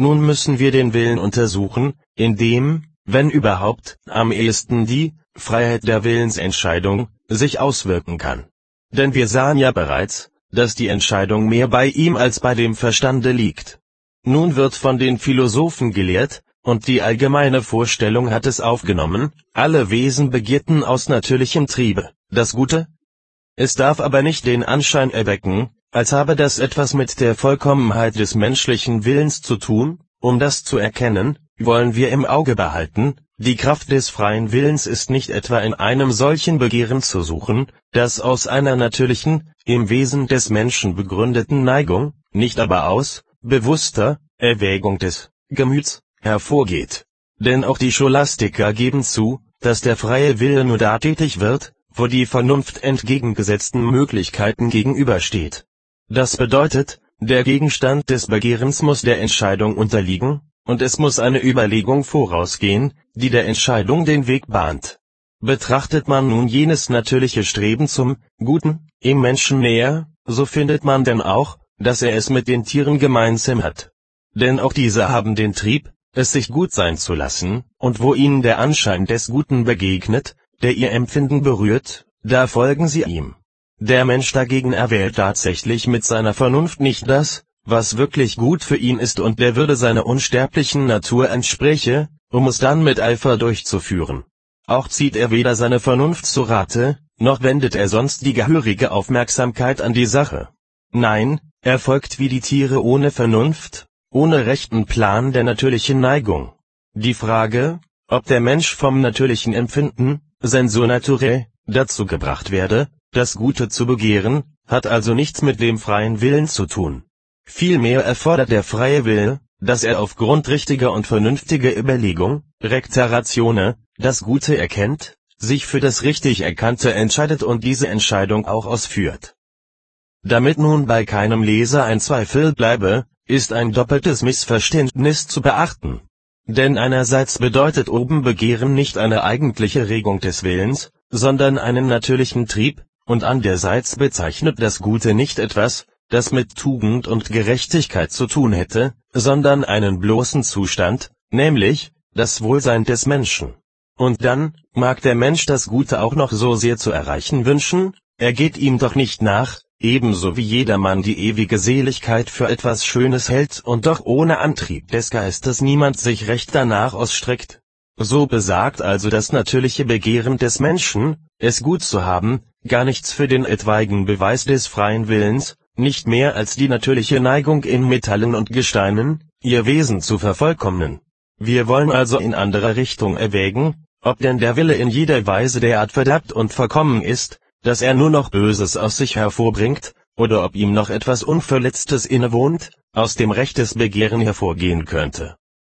nun müssen wir den Willen untersuchen, in dem, wenn überhaupt, am ehesten die Freiheit der Willensentscheidung sich auswirken kann. Denn wir sahen ja bereits, dass die Entscheidung mehr bei ihm als bei dem Verstande liegt. Nun wird von den Philosophen gelehrt, und die allgemeine Vorstellung hat es aufgenommen, alle Wesen begierten aus natürlichem Triebe, das Gute. Es darf aber nicht den Anschein erwecken, als habe das etwas mit der Vollkommenheit des menschlichen Willens zu tun, um das zu erkennen, wollen wir im Auge behalten, die Kraft des freien Willens ist nicht etwa in einem solchen Begehren zu suchen, das aus einer natürlichen, im Wesen des Menschen begründeten Neigung, nicht aber aus bewusster Erwägung des Gemüts hervorgeht. Denn auch die Scholastiker geben zu, dass der freie Wille nur da tätig wird, wo die Vernunft entgegengesetzten Möglichkeiten gegenübersteht. Das bedeutet, der Gegenstand des Begehrens muss der Entscheidung unterliegen, und es muss eine Überlegung vorausgehen, die der Entscheidung den Weg bahnt. Betrachtet man nun jenes natürliche Streben zum Guten im Menschen näher, so findet man denn auch, dass er es mit den Tieren gemeinsam hat. Denn auch diese haben den Trieb, es sich gut sein zu lassen, und wo ihnen der Anschein des Guten begegnet, der ihr Empfinden berührt, da folgen sie ihm. Der Mensch dagegen erwählt tatsächlich mit seiner Vernunft nicht das, was wirklich gut für ihn ist und der Würde seiner unsterblichen Natur entspräche, um es dann mit Eifer durchzuführen. Auch zieht er weder seine Vernunft zu Rate, noch wendet er sonst die gehörige Aufmerksamkeit an die Sache. Nein, er folgt wie die Tiere ohne Vernunft, ohne rechten Plan der natürlichen Neigung. Die Frage, ob der Mensch vom natürlichen Empfinden, sensor naturel, dazu gebracht werde, das Gute zu begehren, hat also nichts mit dem freien Willen zu tun. Vielmehr erfordert der freie Wille, dass er aufgrund richtiger und vernünftiger Überlegung, recta das Gute erkennt, sich für das richtig Erkannte entscheidet und diese Entscheidung auch ausführt. Damit nun bei keinem Leser ein Zweifel bleibe, ist ein doppeltes Missverständnis zu beachten. Denn einerseits bedeutet oben Begehren nicht eine eigentliche Regung des Willens, sondern einen natürlichen Trieb, und andererseits bezeichnet das Gute nicht etwas, das mit Tugend und Gerechtigkeit zu tun hätte, sondern einen bloßen Zustand, nämlich, das Wohlsein des Menschen. Und dann, mag der Mensch das Gute auch noch so sehr zu erreichen wünschen, er geht ihm doch nicht nach, ebenso wie jedermann die ewige Seligkeit für etwas Schönes hält und doch ohne Antrieb des Geistes niemand sich recht danach ausstreckt. So besagt also das natürliche Begehren des Menschen, es gut zu haben, gar nichts für den etwaigen Beweis des freien Willens, nicht mehr als die natürliche Neigung in Metallen und Gesteinen, ihr Wesen zu vervollkommnen. Wir wollen also in anderer Richtung erwägen, ob denn der Wille in jeder Weise derart verderbt und verkommen ist, dass er nur noch Böses aus sich hervorbringt, oder ob ihm noch etwas Unverletztes innewohnt, aus dem rechtes Begehren hervorgehen könnte